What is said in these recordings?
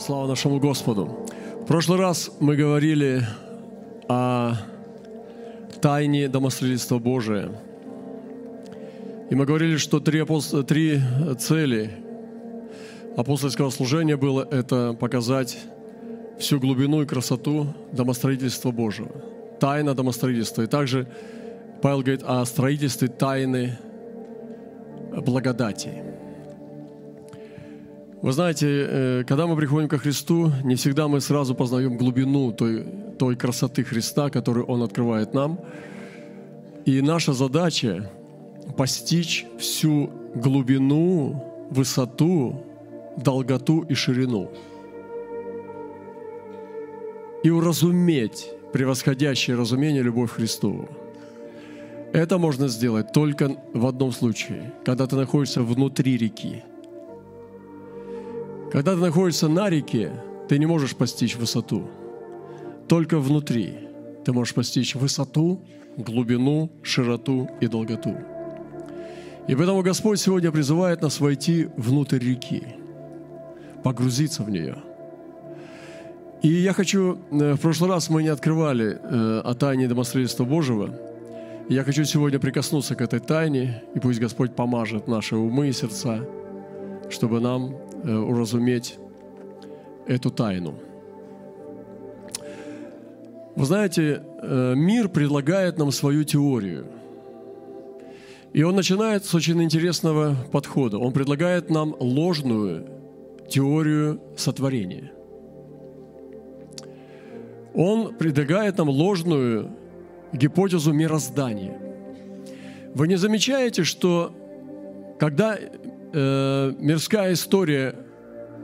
Слава нашему Господу. В прошлый раз мы говорили о тайне домостроительства Божия. И мы говорили, что три, апост... три цели апостольского служения было это показать всю глубину и красоту домостроительства Божьего. Тайна домостроительства. И также Павел говорит о строительстве тайны благодати. Вы знаете, э, когда мы приходим ко Христу, не всегда мы сразу познаем глубину той, той красоты Христа, которую Он открывает нам. И наша задача – постичь всю глубину, высоту, долготу и ширину. И уразуметь превосходящее разумение любовь Христову. Это можно сделать только в одном случае, когда ты находишься внутри реки – когда ты находишься на реке, ты не можешь постичь высоту. Только внутри ты можешь постичь высоту, глубину, широту и долготу. И поэтому Господь сегодня призывает нас войти внутрь реки, погрузиться в нее. И я хочу, э, в прошлый раз мы не открывали э, о тайне домостроительства Божьего. я хочу сегодня прикоснуться к этой тайне, и пусть Господь помажет наши умы и сердца, чтобы нам уразуметь эту тайну. Вы знаете, э, мир предлагает нам свою теорию. И он начинает с очень интересного подхода. Он предлагает нам ложную теорию сотворения. Он предлагает нам ложную гипотезу мироздания. Вы не замечаете, что когда э, мирская история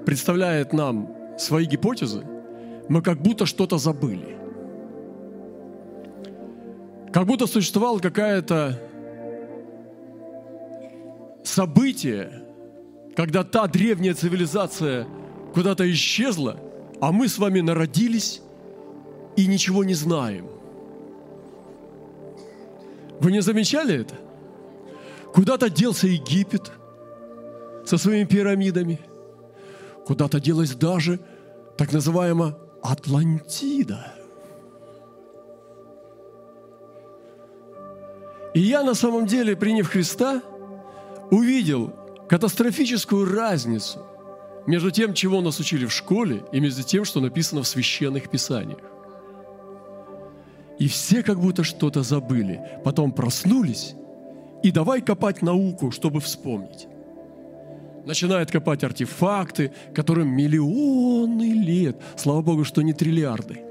представляет нам свои гипотезы, мы как будто что-то забыли. Как будто существовало какое-то событие, когда та древняя цивилизация куда-то исчезла, а мы с вами народились и ничего не знаем. Вы не замечали это? Куда-то делся Египет – со своими пирамидами. Куда-то делась даже так называемая Атлантида. И я на самом деле, приняв Христа, увидел катастрофическую разницу между тем, чего нас учили в школе, и между тем, что написано в священных писаниях. И все как будто что-то забыли. Потом проснулись, и давай копать науку, чтобы вспомнить начинает копать артефакты, которым миллионы лет. Слава Богу, что не триллиарды.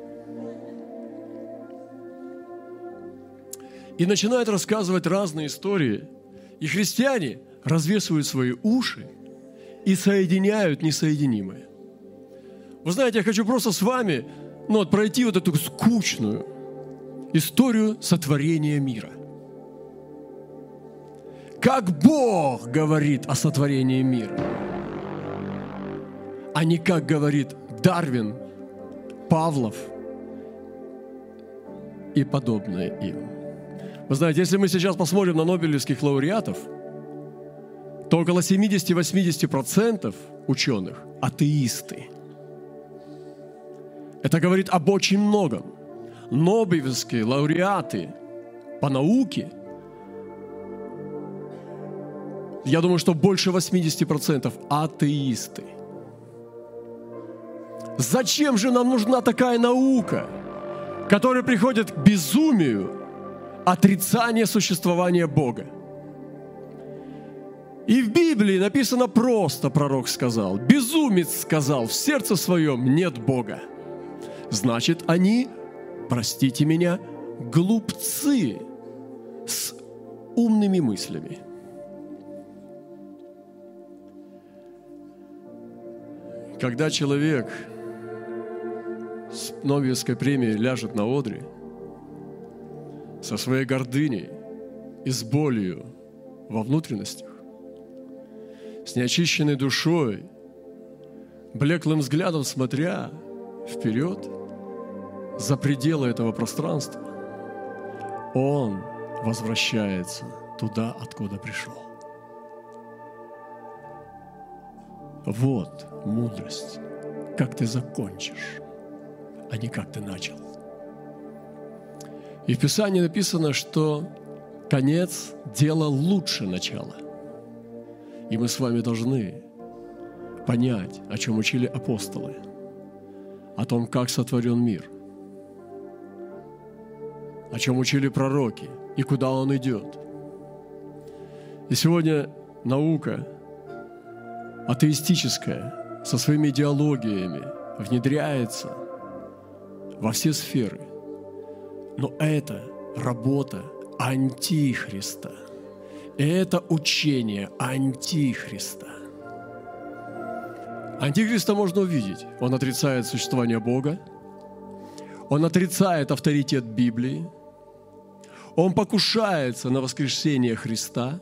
И начинает рассказывать разные истории. И христиане развесывают свои уши и соединяют несоединимое. Вы знаете, я хочу просто с вами ну, вот пройти вот эту скучную историю сотворения мира – как Бог говорит о сотворении мира, а не как говорит Дарвин, Павлов и подобное им. Вы знаете, если мы сейчас посмотрим на нобелевских лауреатов, то около 70-80% ученых – атеисты. Это говорит об очень многом. Нобелевские лауреаты по науке – я думаю, что больше 80% атеисты. Зачем же нам нужна такая наука, которая приходит к безумию отрицания существования Бога? И в Библии написано просто, пророк сказал, безумец сказал, в сердце своем нет Бога. Значит, они, простите меня, глупцы с умными мыслями. Когда человек с Нобелевской премией ляжет на одре, со своей гордыней и с болью во внутренностях, с неочищенной душой, блеклым взглядом смотря вперед, за пределы этого пространства, он возвращается туда, откуда пришел. Вот мудрость, как ты закончишь, а не как ты начал. И в Писании написано, что конец – дело лучше начала. И мы с вами должны понять, о чем учили апостолы, о том, как сотворен мир, о чем учили пророки и куда он идет. И сегодня наука атеистическая со своими идеологиями внедряется во все сферы. Но это работа Антихриста. Это учение Антихриста. Антихриста можно увидеть. Он отрицает существование Бога. Он отрицает авторитет Библии. Он покушается на воскрешение Христа.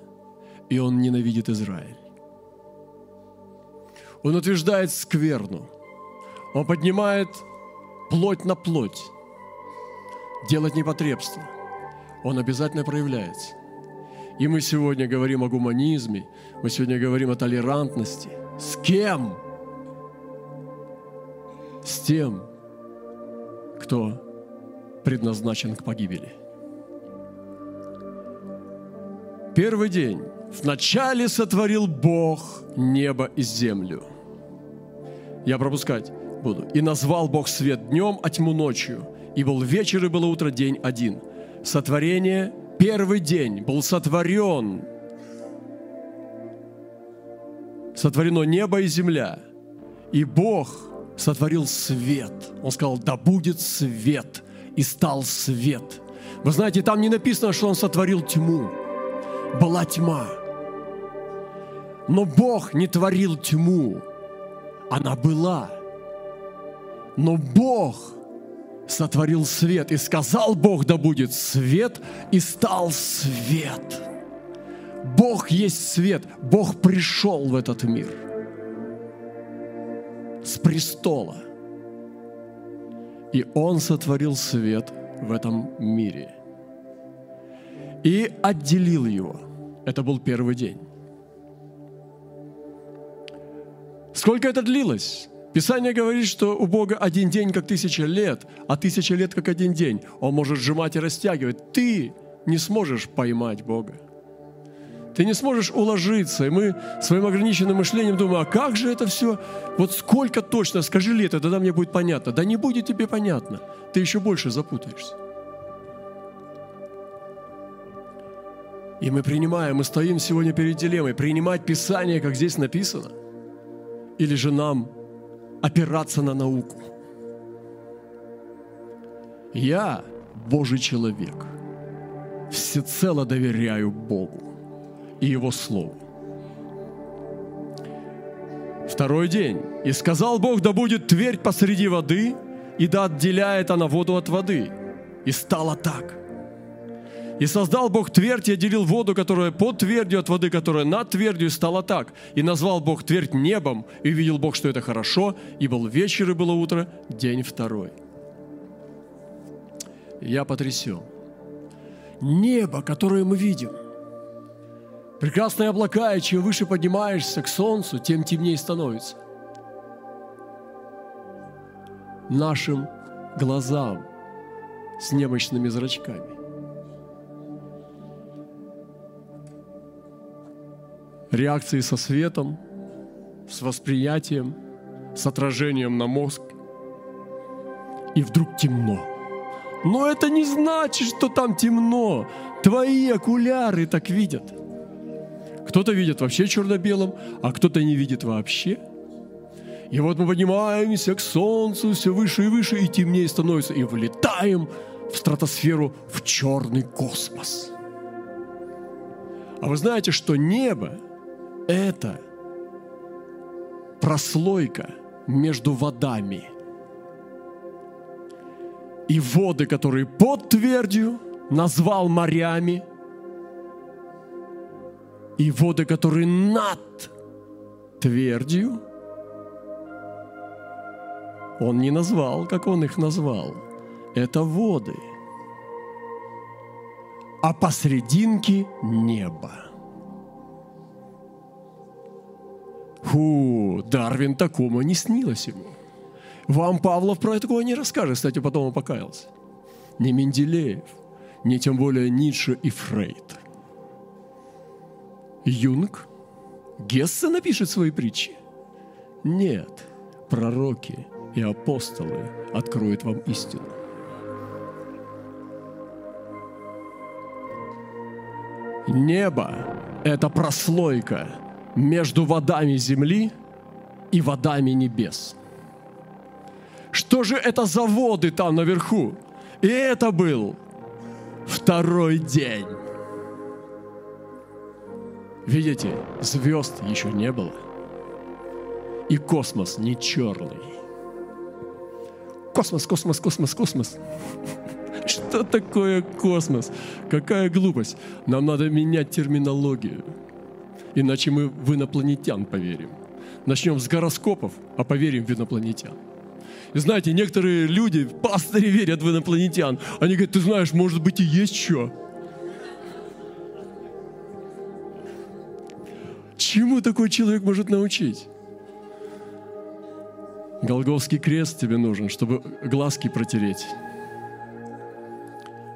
И он ненавидит Израиль. Он утверждает скверну. Он поднимает плоть на плоть. Делать непотребство. Он обязательно проявляется. И мы сегодня говорим о гуманизме, мы сегодня говорим о толерантности. С кем? С тем, кто предназначен к погибели. Первый день. Вначале сотворил Бог небо и землю. Я пропускать буду. И назвал Бог свет днем, а тьму ночью. И был вечер, и было утро, день один. Сотворение первый день был сотворен, сотворено небо и земля, и Бог сотворил свет. Он сказал, да будет свет, и стал свет. Вы знаете, там не написано, что Он сотворил тьму. Была тьма. Но Бог не творил тьму. Она была. Но Бог сотворил свет, и сказал Бог, да будет свет, и стал свет. Бог есть свет, Бог пришел в этот мир с престола. И Он сотворил свет в этом мире. И отделил его. Это был первый день. Сколько это длилось? Писание говорит, что у Бога один день как тысяча лет, а тысяча лет как один день. Он может сжимать и растягивать. Ты не сможешь поймать Бога. Ты не сможешь уложиться. И мы своим ограниченным мышлением думаем, а как же это все? Вот сколько точно? Скажи лето, тогда мне будет понятно. Да не будет тебе понятно. Ты еще больше запутаешься. И мы принимаем, мы стоим сегодня перед дилеммой, принимать Писание, как здесь написано, или же нам опираться на науку. Я, Божий человек, всецело доверяю Богу и Его Слову. Второй день. «И сказал Бог, да будет твердь посреди воды, и да отделяет она воду от воды. И стало так. И создал Бог твердь и отделил воду, которая под твердью от воды, которая над твердью, и стало так. И назвал Бог твердь небом, и увидел Бог, что это хорошо, и был вечер, и было утро, день второй. Я потрясен. Небо, которое мы видим, прекрасные облака, и чем выше поднимаешься к солнцу, тем темнее становится. Нашим глазам с немощными зрачками. Реакции со светом, с восприятием, с отражением на мозг. И вдруг темно. Но это не значит, что там темно. Твои окуляры так видят. Кто-то видит вообще черно-белым, а кто-то не видит вообще. И вот мы поднимаемся к солнцу все выше и выше, и темнее становится, и вылетаем в стратосферу, в черный космос. А вы знаете, что небо это прослойка между водами. И воды, которые под твердью, назвал морями, и воды, которые над твердью, он не назвал, как он их назвал. Это воды. А посрединке небо. Фу, Дарвин такому не снилось ему. Вам Павлов про такое не расскажет, кстати, потом он покаялся. Не Менделеев, не тем более Ницше и Фрейд. Юнг? Гесса напишет свои притчи? Нет, пророки и апостолы откроют вам истину. Небо – это прослойка между водами земли и водами небес. Что же это за воды там наверху? И это был второй день. Видите, звезд еще не было. И космос не черный. Космос, космос, космос, космос. Что такое космос? Какая глупость. Нам надо менять терминологию. Иначе мы в инопланетян поверим. Начнем с гороскопов, а поверим в инопланетян. И знаете, некоторые люди, пастыри верят в инопланетян. Они говорят, ты знаешь, может быть и есть что. Чему такой человек может научить? Голговский крест тебе нужен, чтобы глазки протереть.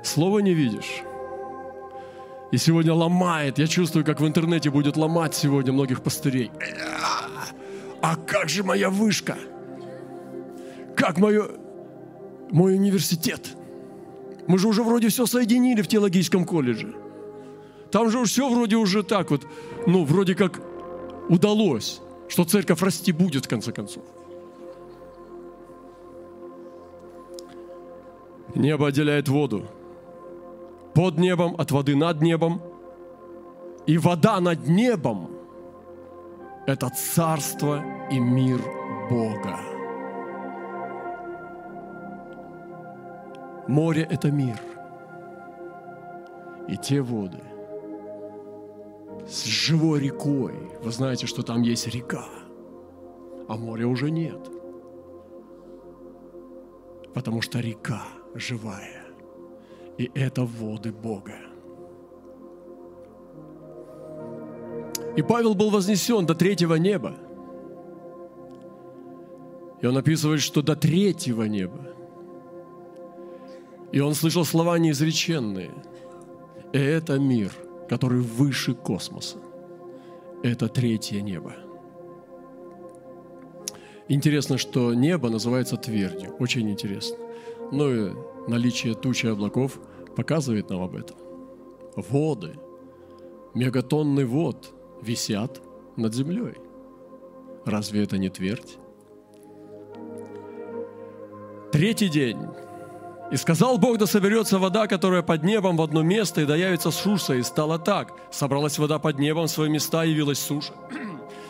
Слова не видишь. И сегодня ломает. Я чувствую, как в интернете будет ломать сегодня многих пастырей. А как же моя вышка? Как мое, мой университет? Мы же уже вроде все соединили в теологическом колледже. Там же все вроде уже так вот, ну, вроде как удалось, что церковь расти будет в конце концов. Небо отделяет воду. Под небом, от воды над небом. И вода над небом – это царство и мир Бога. Море – это мир. И те воды с живой рекой. Вы знаете, что там есть река, а моря уже нет. Потому что река – живая. И это воды Бога. И Павел был вознесен до третьего неба. И он описывает, что до третьего неба. И он слышал слова неизреченные. И это мир, который выше космоса. Это третье небо. Интересно, что небо называется твердью. Очень интересно. Ну и наличие тучи облаков показывает нам об этом. Воды, мегатонны вод висят над землей. Разве это не твердь? Третий день. «И сказал Бог, да соберется вода, которая под небом в одно место, и да явится суша. И стало так. Собралась вода под небом в свои места, явилась суша.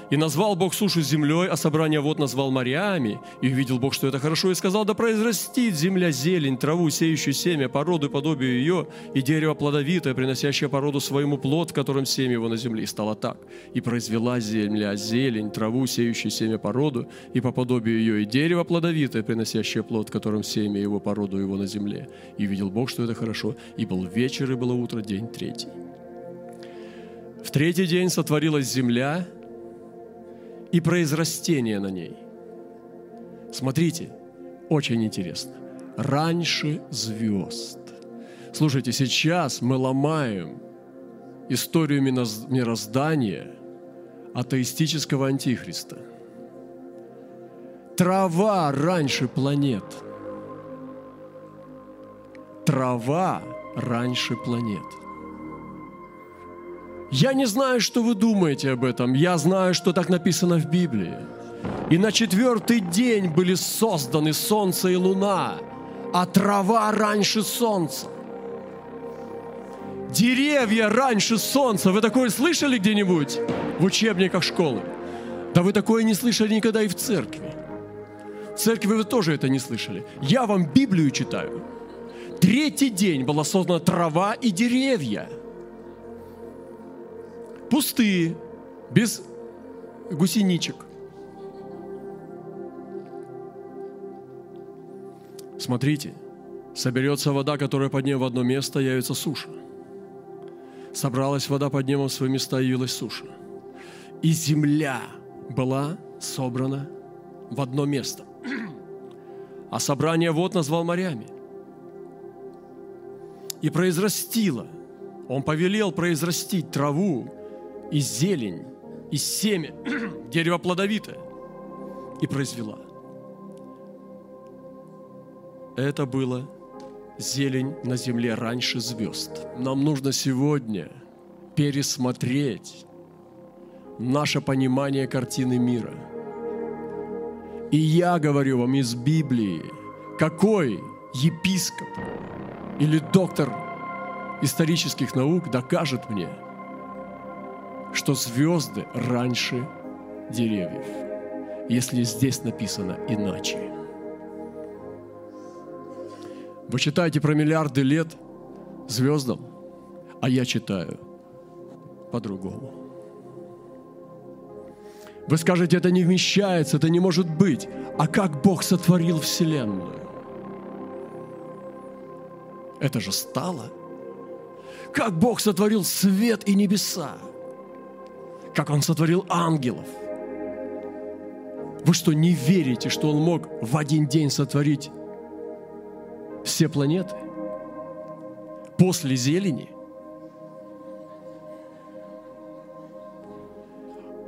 И назвал Бог сушу землей, а собрание вод назвал морями. И увидел Бог, что это хорошо, и сказал, да произрастит земля зелень, траву, сеющую семя, породу и подобию ее, и дерево плодовитое, приносящее породу своему плод, в котором семя его на земле. И стало так. И произвела земля зелень, траву, сеющую семя, породу, и по подобию ее, и дерево плодовитое, приносящее плод, в котором семя его, породу его на земле. И видел Бог, что это хорошо. И был вечер, и было утро, день третий. В третий день сотворилась земля, и произрастение на ней. Смотрите, очень интересно. Раньше звезд. Слушайте, сейчас мы ломаем историю мироздания атеистического антихриста. Трава раньше планет. Трава раньше планет. Я не знаю, что вы думаете об этом. Я знаю, что так написано в Библии. И на четвертый день были созданы солнце и луна, а трава раньше солнца. Деревья раньше солнца. Вы такое слышали где-нибудь в учебниках школы? Да вы такое не слышали никогда и в церкви. В церкви вы тоже это не слышали. Я вам Библию читаю. Третий день была создана трава и деревья – пустые, без гусеничек. Смотрите, соберется вода, которая поднем в одно место, явится суша. Собралась вода под небом в свои места, явилась суша. И земля была собрана в одно место. а собрание вод назвал морями. И произрастила, он повелел произрастить траву и зелень, и семя, дерево плодовитое, и произвела. Это было зелень на земле раньше звезд. Нам нужно сегодня пересмотреть наше понимание картины мира. И я говорю вам из Библии, какой епископ или доктор исторических наук докажет мне, что звезды раньше деревьев, если здесь написано иначе. Вы читаете про миллиарды лет звездам, а я читаю по-другому. Вы скажете, это не вмещается, это не может быть. А как Бог сотворил Вселенную? Это же стало. Как Бог сотворил свет и небеса? Как Он сотворил ангелов? Вы что, не верите, что Он мог в один день сотворить все планеты? После зелени?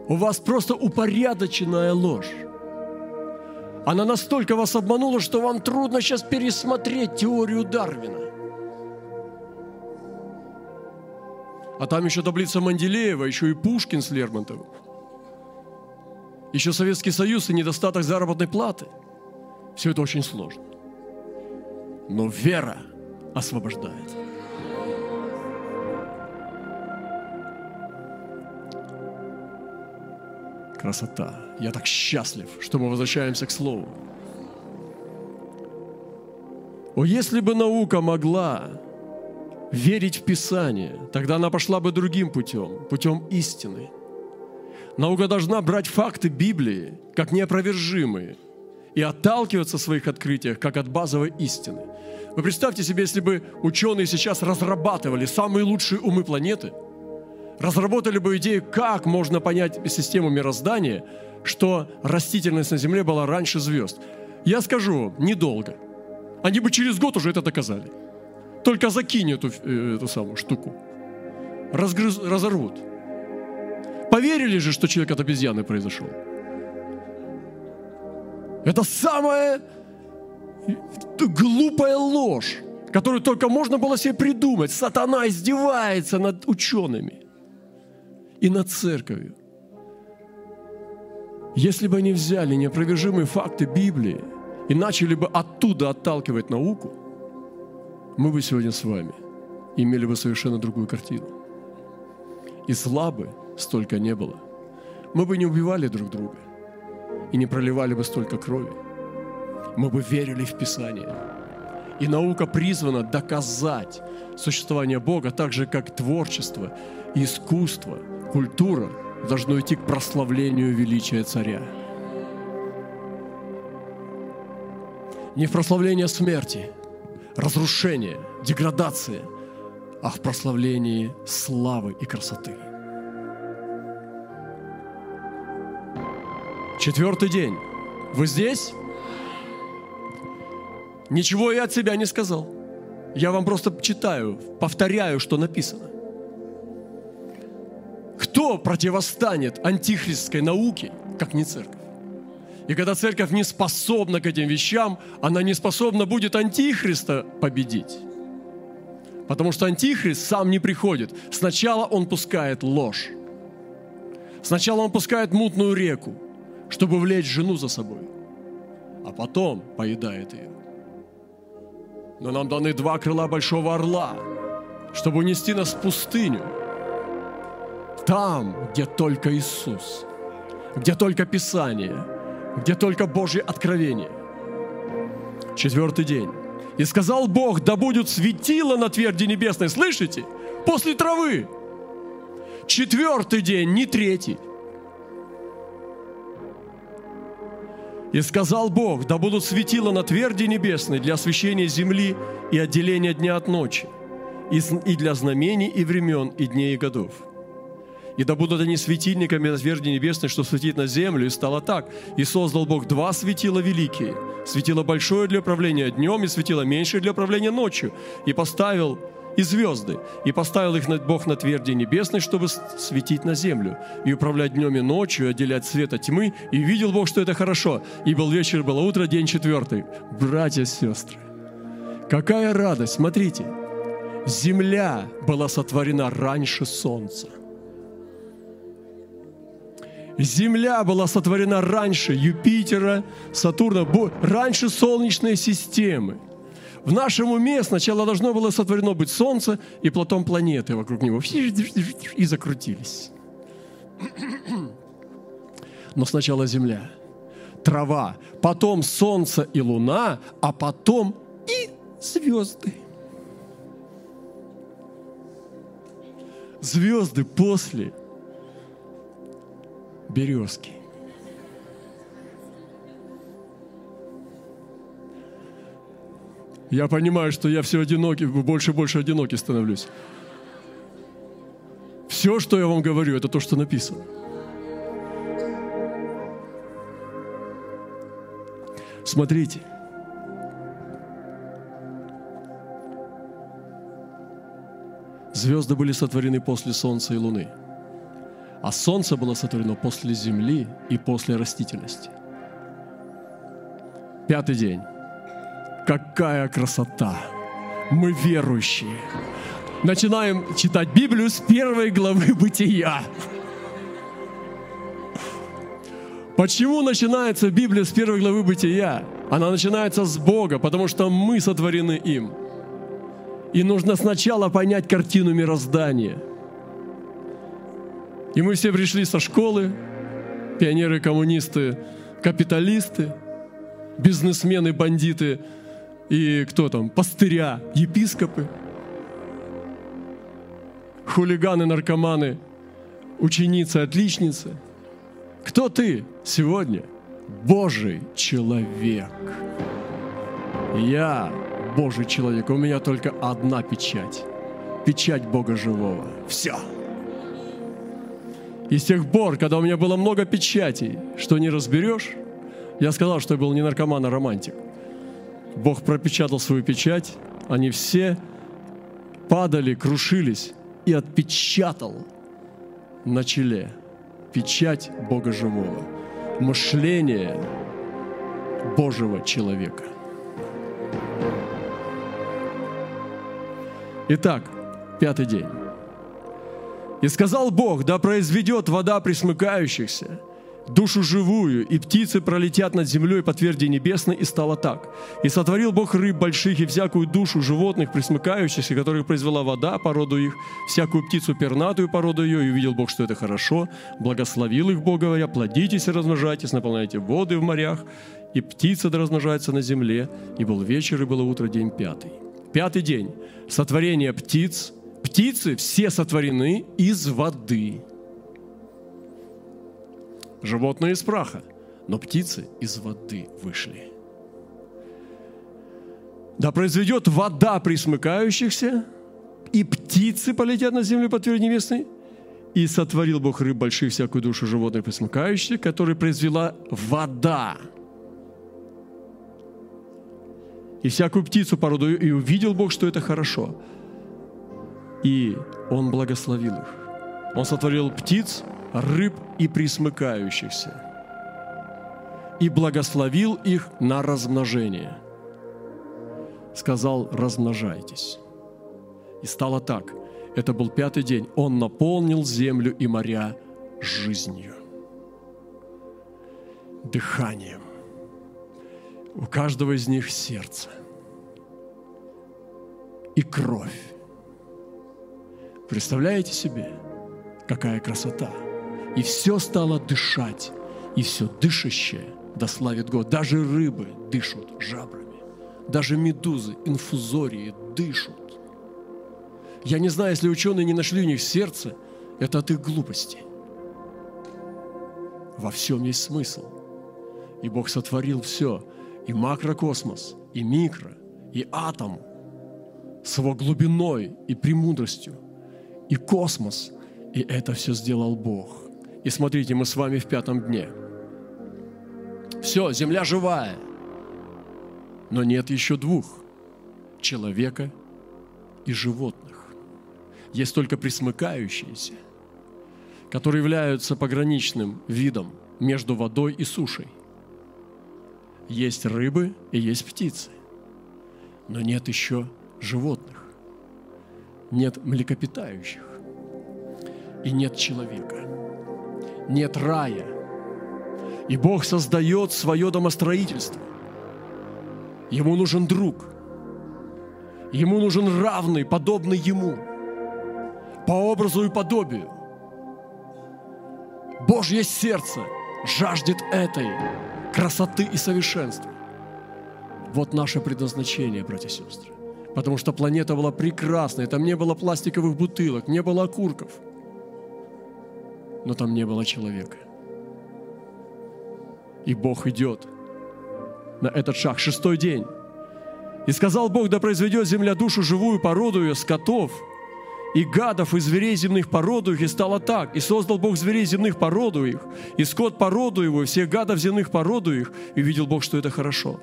У вас просто упорядоченная ложь. Она настолько вас обманула, что вам трудно сейчас пересмотреть теорию Дарвина. А там еще таблица Манделеева, еще и Пушкин с Лермонтовым. Еще Советский Союз и недостаток заработной платы. Все это очень сложно. Но вера освобождает. Красота. Я так счастлив, что мы возвращаемся к Слову. О, если бы наука могла верить в Писание, тогда она пошла бы другим путем, путем истины. Наука должна брать факты Библии как неопровержимые и отталкиваться в своих открытиях как от базовой истины. Вы представьте себе, если бы ученые сейчас разрабатывали самые лучшие умы планеты – разработали бы идею, как можно понять систему мироздания, что растительность на Земле была раньше звезд. Я скажу, недолго. Они бы через год уже это доказали. Только закинь эту, э, эту самую штуку. Разгрыз, разорвут. Поверили же, что человек от обезьяны произошел? Это самая глупая ложь, которую только можно было себе придумать. Сатана издевается над учеными и над церковью. Если бы они взяли неопровержимые факты Библии и начали бы оттуда отталкивать науку, мы бы сегодня с вами имели бы совершенно другую картину. И зла бы столько не было. Мы бы не убивали друг друга и не проливали бы столько крови. Мы бы верили в Писание. И наука призвана доказать существование Бога так же, как творчество, искусство – культура должно идти к прославлению величия царя. Не в прославление смерти, разрушения, деградации, а в прославлении славы и красоты. Четвертый день. Вы здесь? Ничего я от себя не сказал. Я вам просто читаю, повторяю, что написано. Кто противостанет антихристской науке, как не церковь? И когда церковь не способна к этим вещам, она не способна будет антихриста победить. Потому что антихрист сам не приходит. Сначала он пускает ложь. Сначала он пускает мутную реку, чтобы влечь жену за собой. А потом поедает ее. Но нам даны два крыла большого орла, чтобы унести нас в пустыню – там, где только Иисус, где только Писание, где только Божье откровение. Четвертый день. И сказал Бог, да будет светило на тверди небесной. Слышите? После травы. Четвертый день, не третий. И сказал Бог, да будут светила на тверди небесной для освещения земли и отделения дня от ночи, и для знамений и времен, и дней и годов и да будут они светильниками на тверди небесной, что светит на землю, и стало так. И создал Бог два светила великие, светило большое для управления днем и светило меньшее для управления ночью, и поставил и звезды, и поставил их Бог на тверди небесной, чтобы светить на землю, и управлять днем и ночью, и отделять свет от тьмы, и видел Бог, что это хорошо. И был вечер, было утро, день четвертый. Братья и сестры, какая радость, смотрите, земля была сотворена раньше солнца. Земля была сотворена раньше Юпитера, Сатурна, раньше Солнечной системы – в нашем уме сначала должно было сотворено быть Солнце и Платон планеты вокруг него. И закрутились. Но сначала Земля, трава, потом Солнце и Луна, а потом и звезды. Звезды после березки. Я понимаю, что я все одинокий, больше и больше одинокий становлюсь. Все, что я вам говорю, это то, что написано. Смотрите. Звезды были сотворены после Солнца и Луны, а Солнце было сотворено после Земли и после растительности. Пятый день. Какая красота! Мы верующие. Начинаем читать Библию с первой главы Бытия. Почему начинается Библия с первой главы Бытия? Она начинается с Бога, потому что мы сотворены им. И нужно сначала понять картину мироздания. И мы все пришли со школы, пионеры, коммунисты, капиталисты, бизнесмены, бандиты – и кто там, пастыря, епископы, хулиганы, наркоманы, ученицы, отличницы. Кто ты сегодня? Божий человек. Я Божий человек. У меня только одна печать. Печать Бога живого. Все. И с тех пор, когда у меня было много печатей, что не разберешь, я сказал, что я был не наркоман, а романтик. Бог пропечатал свою печать, они все падали, крушились и отпечатал на челе печать Бога живого, мышление Божьего человека. Итак, пятый день. «И сказал Бог, да произведет вода присмыкающихся, душу живую, и птицы пролетят над землей по тверди небесной, и стало так. И сотворил Бог рыб больших и всякую душу животных, присмыкающихся, которых произвела вода, породу их, всякую птицу пернатую, породу ее, и увидел Бог, что это хорошо, благословил их Бог, говоря, плодитесь и размножайтесь, наполняйте воды в морях, и птица да размножается на земле, и был вечер, и было утро, день пятый. Пятый день. Сотворение птиц. Птицы все сотворены из воды. Животные из праха, но птицы из воды вышли. Да произведет вода присмыкающихся, и птицы полетят на землю под твердь небесной, и сотворил Бог рыб больших, всякую душу животных присмыкающихся, которые произвела вода. И всякую птицу породу, и увидел Бог, что это хорошо. И Он благословил их. Он сотворил птиц, рыб и присмыкающихся, и благословил их на размножение. Сказал, размножайтесь. И стало так. Это был пятый день. Он наполнил землю и моря жизнью, дыханием. У каждого из них сердце и кровь. Представляете себе, какая красота? и все стало дышать, и все дышащее дославит Год. Даже рыбы дышат жабрами, даже медузы, инфузории дышат. Я не знаю, если ученые не нашли у них сердце, это от их глупости. Во всем есть смысл. И Бог сотворил все, и макрокосмос, и микро, и атом с его глубиной и премудростью, и космос – И это все сделал Бог. И смотрите, мы с вами в пятом дне. Все, земля живая. Но нет еще двух – человека и животных. Есть только присмыкающиеся, которые являются пограничным видом между водой и сушей. Есть рыбы и есть птицы, но нет еще животных, нет млекопитающих и нет человека, нет рая. И Бог создает свое домостроительство. Ему нужен друг. Ему нужен равный, подобный ему, по образу и подобию. Божье сердце жаждет этой красоты и совершенства. Вот наше предназначение, братья и сестры. Потому что планета была прекрасной, там не было пластиковых бутылок, не было окурков, но там не было человека. И Бог идет на этот шаг, шестой день. И сказал Бог, да произведет земля душу живую, породу ее, скотов – и гадов, и зверей земных породу их, и стало так. И создал Бог зверей земных породу их, и скот породу его, и всех гадов земных породу их, и видел Бог, что это хорошо.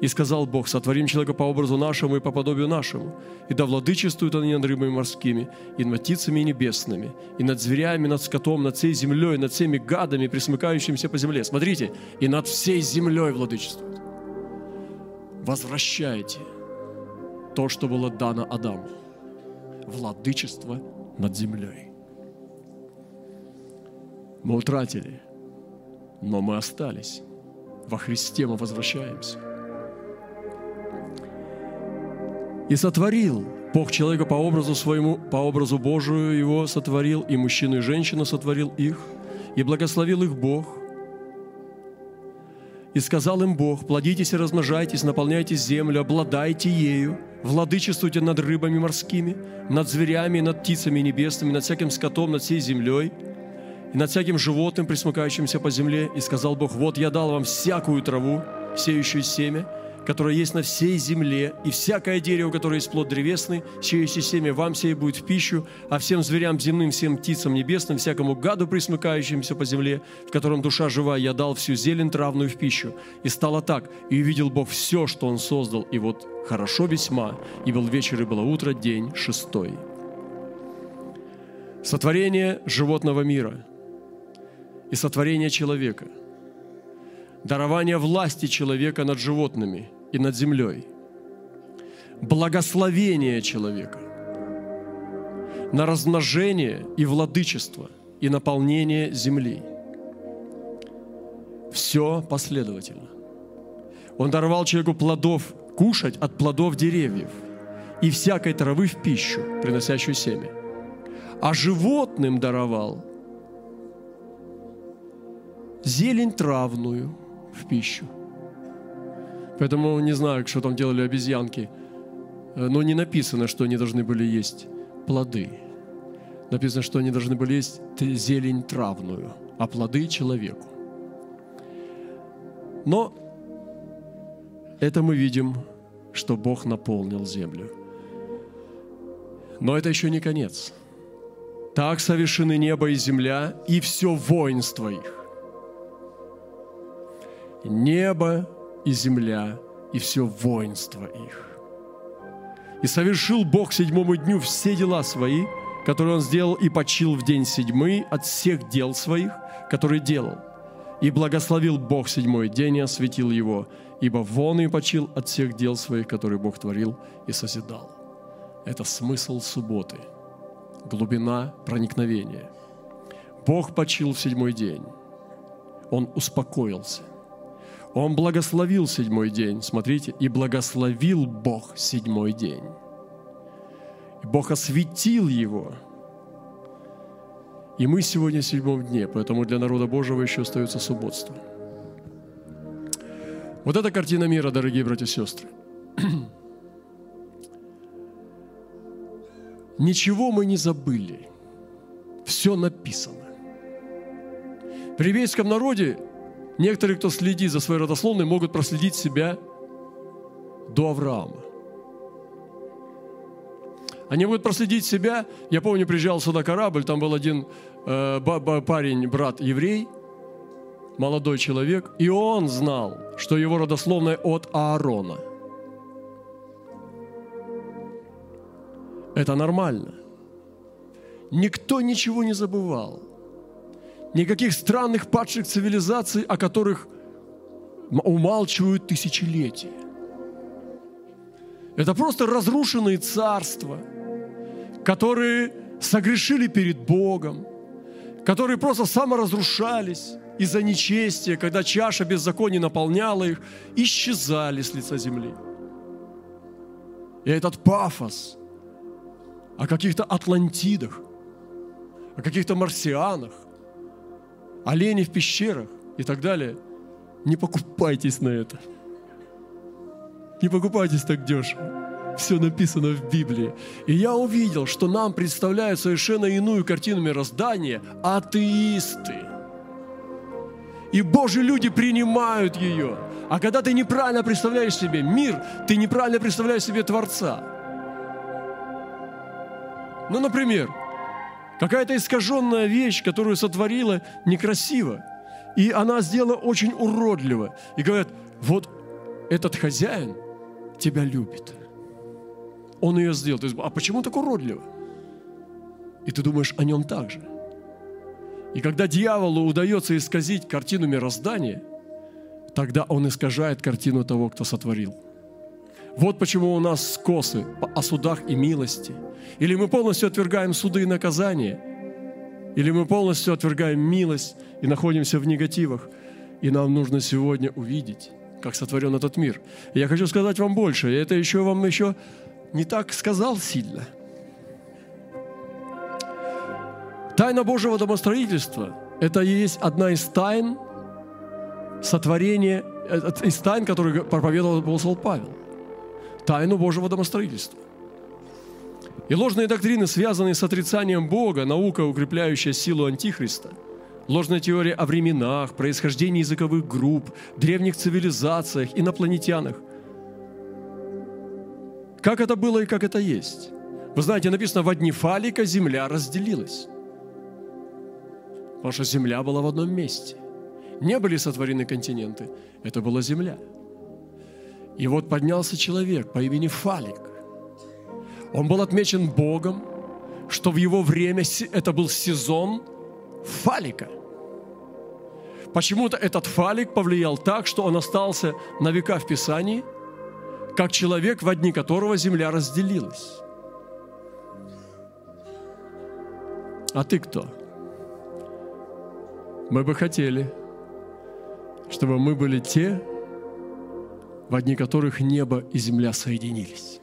И сказал Бог, сотворим человека по образу нашему и по подобию нашему, и да владычествуют они над рыбами морскими, и над птицами небесными, и над зверями, над скотом, над всей землей, над всеми гадами, присмыкающимися по земле. Смотрите, и над всей землей владычествуют. Возвращайте то, что было дано Адаму владычество над землей. Мы утратили, но мы остались. Во Христе мы возвращаемся. И сотворил Бог человека по образу своему, по образу Божию его сотворил, и мужчину и женщину сотворил их, и благословил их Бог – и сказал им Бог, плодитесь и размножайтесь, наполняйте землю, обладайте ею, владычествуйте над рыбами морскими, над зверями, над птицами небесными, над всяким скотом, над всей землей, и над всяким животным, присмыкающимся по земле. И сказал Бог, вот я дал вам всякую траву, сеющую семя, которая есть на всей земле, и всякое дерево, которое есть плод древесный, сеющий семя, вам сей будет в пищу, а всем зверям земным, всем птицам небесным, всякому гаду, присмыкающимся по земле, в котором душа жива, я дал всю зелень травную в пищу. И стало так, и увидел Бог все, что Он создал, и вот хорошо весьма, и был вечер, и было утро, день шестой. Сотворение животного мира и сотворение человека – дарование власти человека над животными и над землей, благословение человека на размножение и владычество и наполнение земли. Все последовательно. Он даровал человеку плодов кушать от плодов деревьев и всякой травы в пищу, приносящую семя. А животным даровал зелень травную в пищу – Поэтому не знаю, что там делали обезьянки. Э, но не написано, что они должны были есть плоды. Написано, что они должны были есть зелень травную, а плоды человеку. Но это мы видим, что Бог наполнил землю. Но это еще не конец. Так совершены небо и земля и все воинство их. Небо и земля, и все воинство их. И совершил Бог седьмому дню все дела свои, которые Он сделал, и почил в день седьмый от всех дел своих, которые делал. И благословил Бог седьмой день и осветил его, ибо вон и почил от всех дел своих, которые Бог творил и созидал. Это смысл субботы, глубина проникновения. Бог почил в седьмой день. Он успокоился. Он благословил седьмой день, смотрите, и благословил Бог седьмой день. Бог осветил его. И мы сегодня в седьмом дне, поэтому для народа Божьего еще остается субботство. Вот эта картина мира, дорогие братья и сестры. Ничего мы не забыли. Все написано. При еврейском народе Некоторые, кто следит за своей родословной, могут проследить себя до Авраама. Они будут проследить себя. Я помню, приезжал сюда корабль, там был один э, парень, брат еврей, молодой человек, и он знал, что его родословное от Аарона. Это нормально. Никто ничего не забывал. Никаких странных падших цивилизаций, о которых умалчивают тысячелетия. Это просто разрушенные царства, которые согрешили перед Богом, которые просто саморазрушались из-за нечестия, когда чаша беззакония наполняла их, исчезали с лица земли. И этот пафос о каких-то Атлантидах, о каких-то марсианах, олени в пещерах и так далее, не покупайтесь на это – не покупайтесь так дешево. Все написано в Библии. И я увидел, что нам представляют совершенно иную картину мироздания атеисты. И Божьи люди принимают ее. А когда ты неправильно представляешь себе мир, ты неправильно представляешь себе Творца. Ну, например, какая-то искаженная вещь, которую сотворила некрасиво, и она сделана очень уродливо. И говорят, вот этот хозяин, тебя любит. Он ее сделал. Ты а почему так уродливо? И ты думаешь о нем так же. И когда дьяволу удается исказить картину мироздания, тогда он искажает картину того, кто сотворил. Вот почему у нас скосы о судах и милости. Или мы полностью отвергаем суды и наказания, или мы полностью отвергаем милость и находимся в негативах. И нам нужно сегодня увидеть, как сотворен этот мир. И я хочу сказать вам больше, и это еще вам еще не так сказал сильно. Тайна Божьего домостроительства – это и есть одна из тайн сотворения, э, из тайн, которые проповедовал апостол Павел. Тайну Божьего домостроительства. И ложные доктрины, связанные с отрицанием Бога, наука, укрепляющая силу Антихриста – Ложная теория о временах, происхождении языковых групп, древних цивилизациях, инопланетянах. Как это было и как это есть? Вы знаете, написано, в одни фалика земля разделилась. Что земля была в одном месте. Не были сотворены континенты, это была земля. И вот поднялся человек по имени Фалик. Он был отмечен Богом, что в его время это был сезон фалика. Почему-то этот фалик повлиял так, что он остался на века в Писании, как человек, в одни которого земля разделилась. А ты кто? Мы бы хотели, чтобы мы были те, в одни которых небо и земля соединились.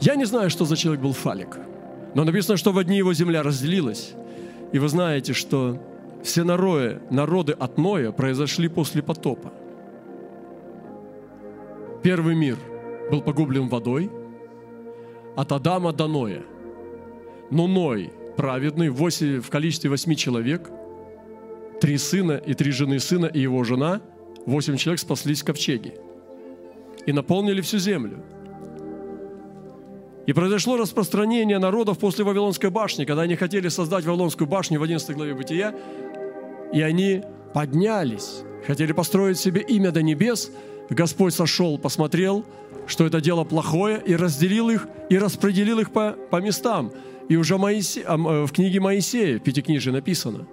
Я не знаю, что за человек был Фалик – но написано, что в одни его земля разделилась. И вы знаете, что все народы, народы от Ноя произошли после потопа. Первый мир был погублен водой от Адама до Ноя. Но Ной, праведный, в количестве восьми человек, три сына и три жены сына и его жена, восемь человек спаслись в ковчеге и наполнили всю землю – и произошло распространение народов после Вавилонской башни, когда они хотели создать Вавилонскую башню в 11 главе Бытия, и они поднялись, хотели построить себе имя до небес. Господь сошел, посмотрел, что это дело плохое, и разделил их, и распределил их по, по местам. И уже Моисе, э, в книге Моисея, в Пятикнижии написано,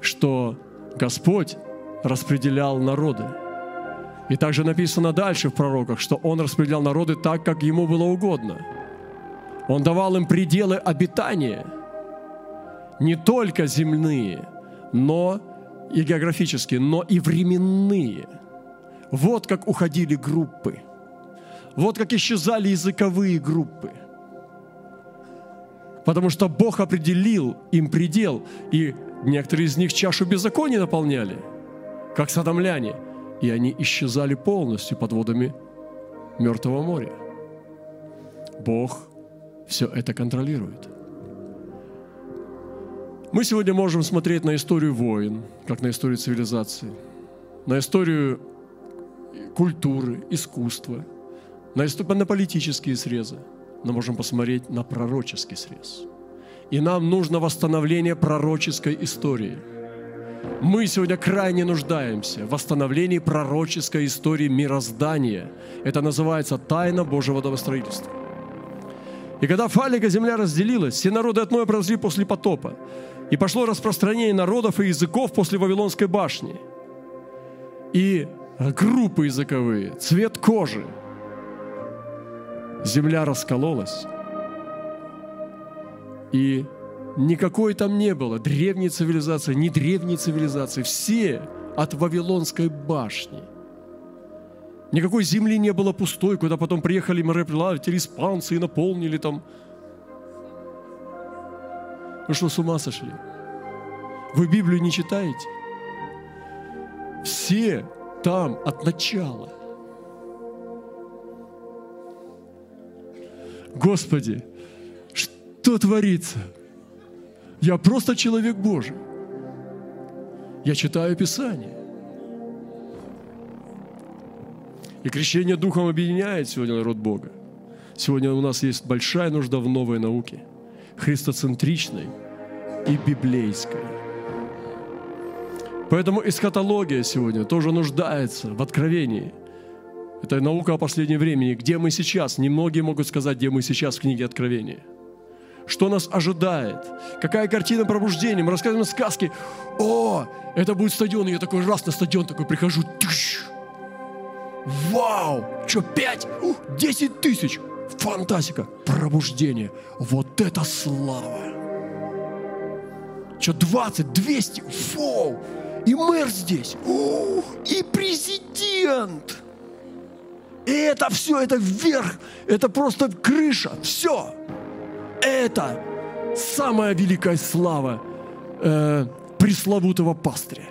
что Господь распределял народы. И также написано дальше в пророках, что Он распределял народы так, как Ему было угодно – он давал им пределы обитания, не только земные, но и географические, но и временные. Вот как уходили группы. Вот как исчезали языковые группы. Потому что Бог определил им предел, и некоторые из них чашу беззакония наполняли, как садомляне, и они исчезали полностью под водами Мертвого моря. Бог все это контролирует. Мы сегодня можем смотреть на историю войн, как на историю цивилизации, на историю культуры, искусства, на, на политические срезы. но можем посмотреть на пророческий срез. И нам нужно восстановление пророческой истории. Мы сегодня крайне нуждаемся в восстановлении пророческой истории мироздания. Это называется тайна Божьего домостроительства. И когда Фалика земля разделилась, все народы от Ноя произошли после потопа. И пошло распространение народов и языков после Вавилонской башни. И группы языковые, цвет кожи. Земля раскололась. И никакой там не было древней цивилизации, не древней цивилизации. Все от Вавилонской башни. Никакой земли не было пустой, куда потом приехали мореплаватели, испанцы и наполнили там. Вы что, с ума сошли? Вы Библию не читаете? Все там от начала. Господи, что творится? Я просто человек Божий. Я читаю Писание. И крещение Духом объединяет сегодня народ Бога. Сегодня у нас есть большая нужда в новой науке, христоцентричной и библейской. Поэтому эсхатология сегодня тоже нуждается в откровении. Это наука о последнем времени. Где мы сейчас? Немногие могут сказать, где мы сейчас в книге Откровения. Что нас ожидает? Какая картина пробуждения? Мы рассказываем сказки. О, это будет стадион. И я такой раз на стадион такой прихожу. Тыщ! Вау! Что, пять? Десять тысяч! Фантастика! Пробуждение! Вот это слава! Что, двадцать, двести? Вау! И мэр здесь! Ух, и президент! И это все, это вверх, это просто крыша, все. Это самая великая слава э, пресловутого пастыря.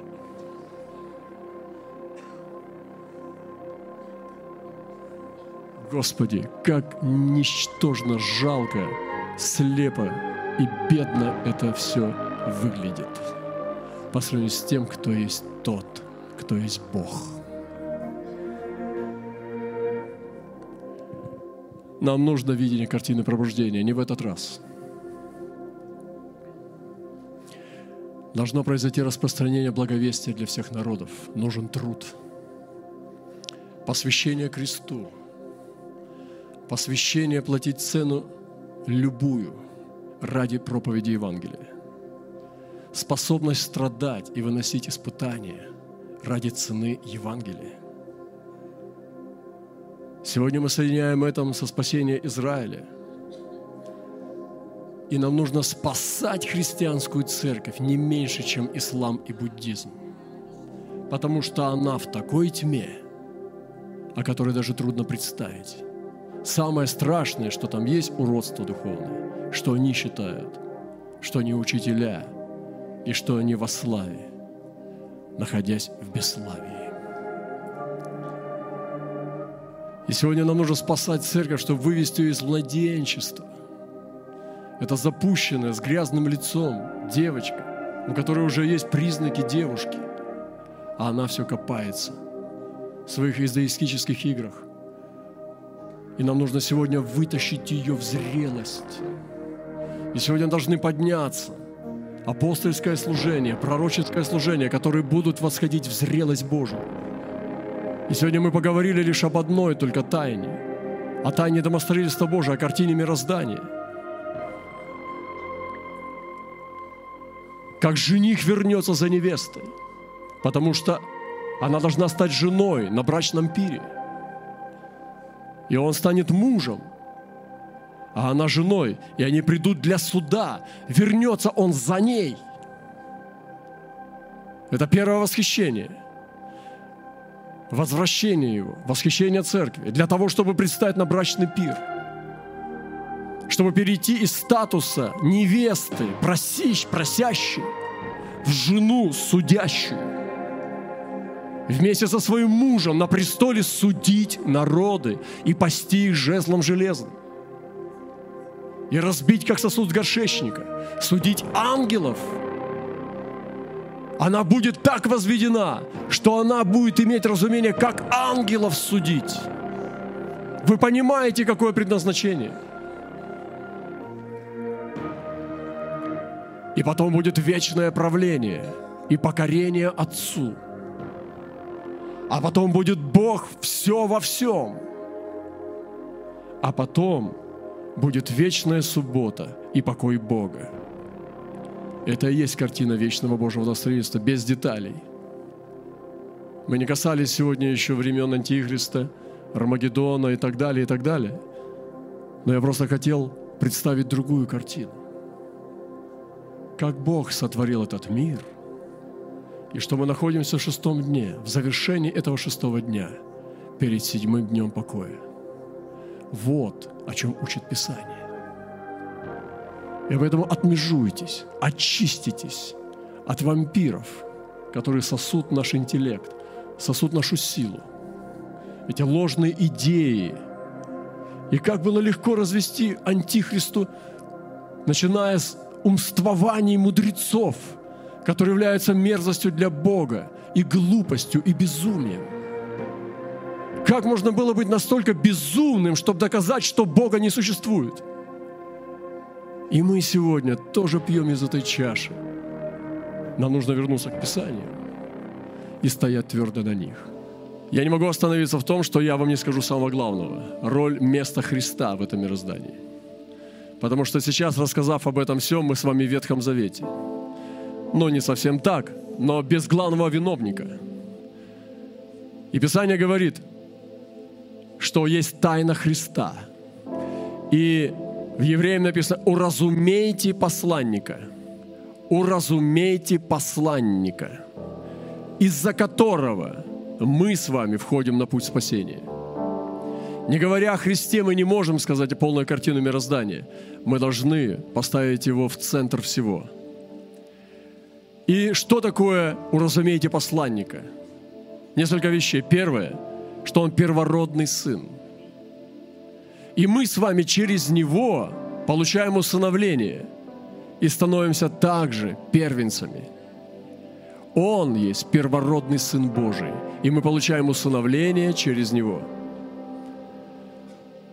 Господи, как ничтожно жалко, слепо и бедно это все выглядит по сравнению с тем, кто есть тот, кто есть Бог. Нам нужно видение картины пробуждения, не в этот раз. Должно произойти распространение благовестия для всех народов. Нужен труд. Посвящение кресту – посвящение платить цену любую ради проповеди Евангелия. Способность страдать и выносить испытания ради цены Евангелия. Сегодня мы соединяем это со спасением Израиля. И нам нужно спасать христианскую церковь не меньше, чем ислам и буддизм. Потому что она в такой тьме, о которой даже трудно представить. Самое страшное, что там есть уродство духовное, что они считают, что они учителя и что они во славе, находясь в бесславии. И сегодня нам нужно спасать церковь, чтобы вывести ее из младенчества. Это запущенная, с грязным лицом девочка, у которой уже есть признаки девушки, а она все копается в своих издоистических играх. И нам нужно сегодня вытащить ее в зрелость. И сегодня должны подняться апостольское служение, пророческое служение, которые будут восходить в зрелость Божию. И сегодня мы поговорили лишь об одной только тайне, о тайне домостроительства Божия, о картине мироздания. Как жених вернется за невестой, потому что она должна стать женой на брачном пире – и он станет мужем, а она женой, и они придут для суда. Вернется он за ней. Это первое восхищение. Возвращение его, восхищение церкви. Для того, чтобы предстать на брачный пир. Чтобы перейти из статуса невесты, просищ, просящей, в жену судящую вместе со своим мужем на престоле судить народы и пасти их жезлом железным. И разбить, как сосуд горшечника, судить ангелов. Она будет так возведена, что она будет иметь разумение, как ангелов судить. Вы понимаете, какое предназначение? И потом будет вечное правление и покорение Отцу – а потом будет Бог все во всем. А потом будет вечная суббота и покой Бога. Это и есть картина вечного Божьего наследства, без деталей. Мы не касались сегодня еще времен Антихриста, Армагеддона и так далее, и так далее. Но я просто хотел представить другую картину как Бог сотворил этот мир, и что мы находимся в шестом дне, в завершении этого шестого дня, перед седьмым днем покоя. Вот о чем учит Писание. И поэтому отмежуйтесь, очиститесь от вампиров, которые сосут наш интеллект, сосут нашу силу. Эти ложные идеи. И как было легко развести антихристу, начиная с умствований мудрецов, которые являются мерзостью для Бога и глупостью и безумием. Как можно было быть настолько безумным, чтобы доказать, что Бога не существует? И мы сегодня тоже пьем из этой чаши. Нам нужно вернуться к Писанию и стоять твердо на них. Я не могу остановиться в том, что я вам не скажу самого главного. Роль места Христа в этом мироздании – Потому что сейчас, рассказав об этом всем, мы с вами в Ветхом Завете. Но не совсем так, но без главного виновника. И Писание говорит, что есть тайна Христа. И в Евреям написано, уразумейте посланника. Уразумейте посланника, из-за которого мы с вами входим на путь спасения – не говоря о Христе, мы не можем сказать полную картину мироздания. Мы должны поставить его в центр всего. И что такое уразумейте посланника? Несколько вещей. Первое, что он первородный сын. И мы с вами через него получаем усыновление и становимся также первенцами. Он есть первородный Сын Божий, и мы получаем усыновление через него –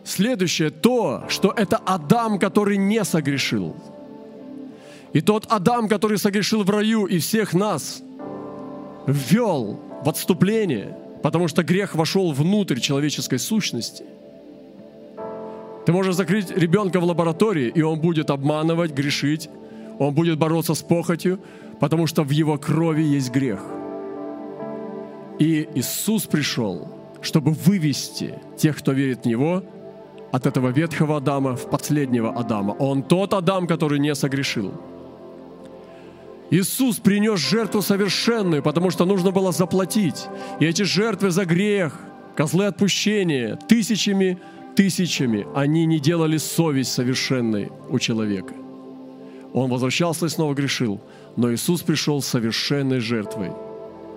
Следующее то, что это Адам, который не согрешил. И тот Адам, который согрешил в раю и всех нас ввел в отступление, потому что грех вошел внутрь человеческой сущности. Ты можешь закрыть ребенка в лаборатории, и он будет обманывать, грешить, он будет бороться с похотью, потому что в его крови есть грех. И Иисус пришел, чтобы вывести тех, кто верит в Него, от этого ветхого Адама в последнего Адама. Он тот Адам, который не согрешил. Иисус принес жертву совершенную, потому что нужно было заплатить. И эти жертвы за грех, козлы отпущения, тысячами, тысячами, они не делали совесть совершенной у человека. Он возвращался и снова грешил. Но Иисус пришел с совершенной жертвой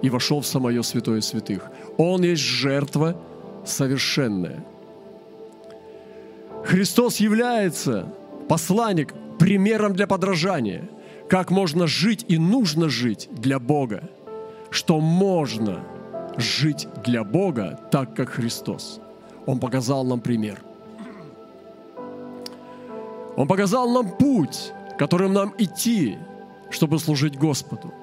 и вошел в самое святое святых. Он есть жертва совершенная – Христос является, посланник, примером для подражания, как можно жить и нужно жить для Бога, что можно жить для Бога так, как Христос. Он показал нам пример. Он показал нам путь, которым нам идти, чтобы служить Господу.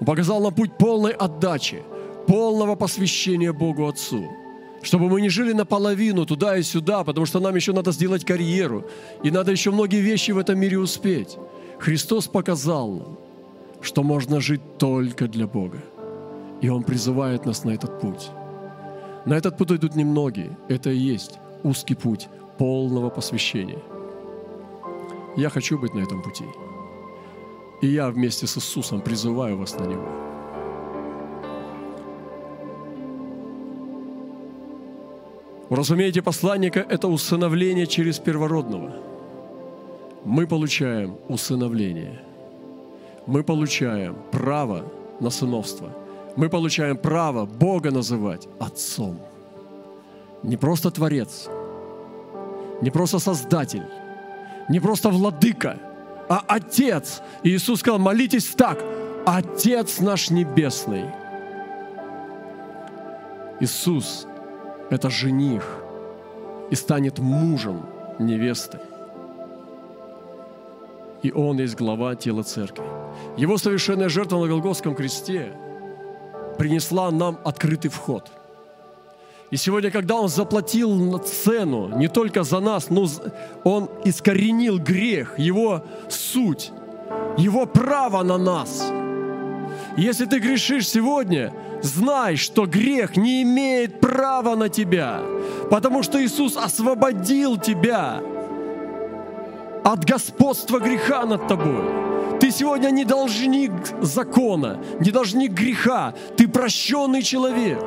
Он показал нам путь полной отдачи, полного посвящения Богу Отцу – чтобы мы не жили наполовину туда и сюда, потому что нам еще надо сделать карьеру, и надо еще многие вещи в этом мире успеть. Христос показал нам, что можно жить только для Бога. И Он призывает нас на этот путь. На этот путь идут немногие. Это и есть узкий путь полного посвящения. Я хочу быть на этом пути. И я вместе с Иисусом призываю вас на него. Разумеете, посланника – это усыновление через первородного. Мы получаем усыновление. Мы получаем право на сыновство. Мы получаем право Бога называть Отцом. Не просто Творец, не просто Создатель, не просто Владыка, а Отец. И Иисус сказал, молитесь так, Отец наш Небесный. Иисус это жених и станет мужем невесты. И Он есть глава тела церкви. Его совершенная жертва на Голгофском кресте принесла нам открытый вход. И сегодня, когда Он заплатил цену не только за нас, но Он искоренил грех, Его суть, Его право на нас. Если ты грешишь сегодня, знай, что грех не имеет права на тебя, потому что Иисус освободил тебя от господства греха над тобой. Ты сегодня не должник закона, не должник греха. Ты прощенный человек.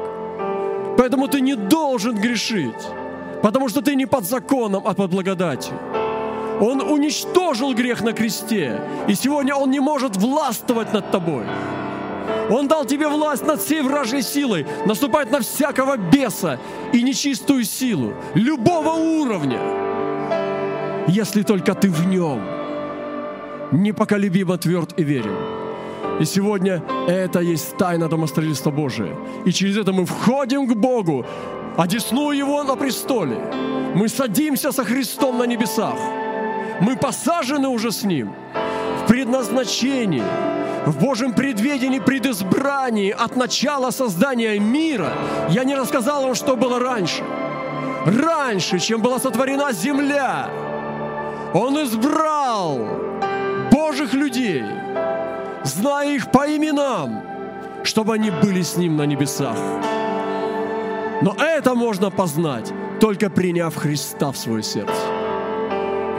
Поэтому ты не должен грешить, потому что ты не под законом, а под благодатью. Он уничтожил грех на кресте, и сегодня он не может властвовать над тобой. Он дал тебе власть над всей вражьей силой, наступать на всякого беса и нечистую силу, любого уровня если только ты в нем непоколебимо тверд и верен. И сегодня это есть тайна домостроительства Божия. И через это мы входим к Богу, одесную Его на престоле. Мы садимся со Христом на небесах. Мы посажены уже с Ним в предназначении, в Божьем предведении, предизбрании от начала создания мира. Я не рассказал вам, что было раньше. Раньше, чем была сотворена земля, он избрал Божьих людей, зная их по именам, чтобы они были с Ним на небесах. Но это можно познать, только приняв Христа в свое сердце.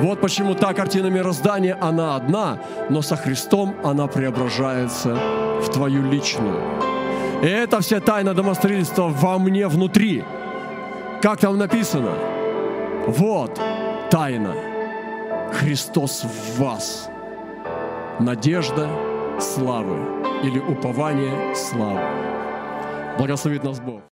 Вот почему та картина мироздания, она одна, но со Христом она преображается в твою личную. И это вся тайна домостроительства во мне внутри. Как там написано? Вот тайна – Христос в вас. Надежда славы или упование славы. Благословит нас Бог.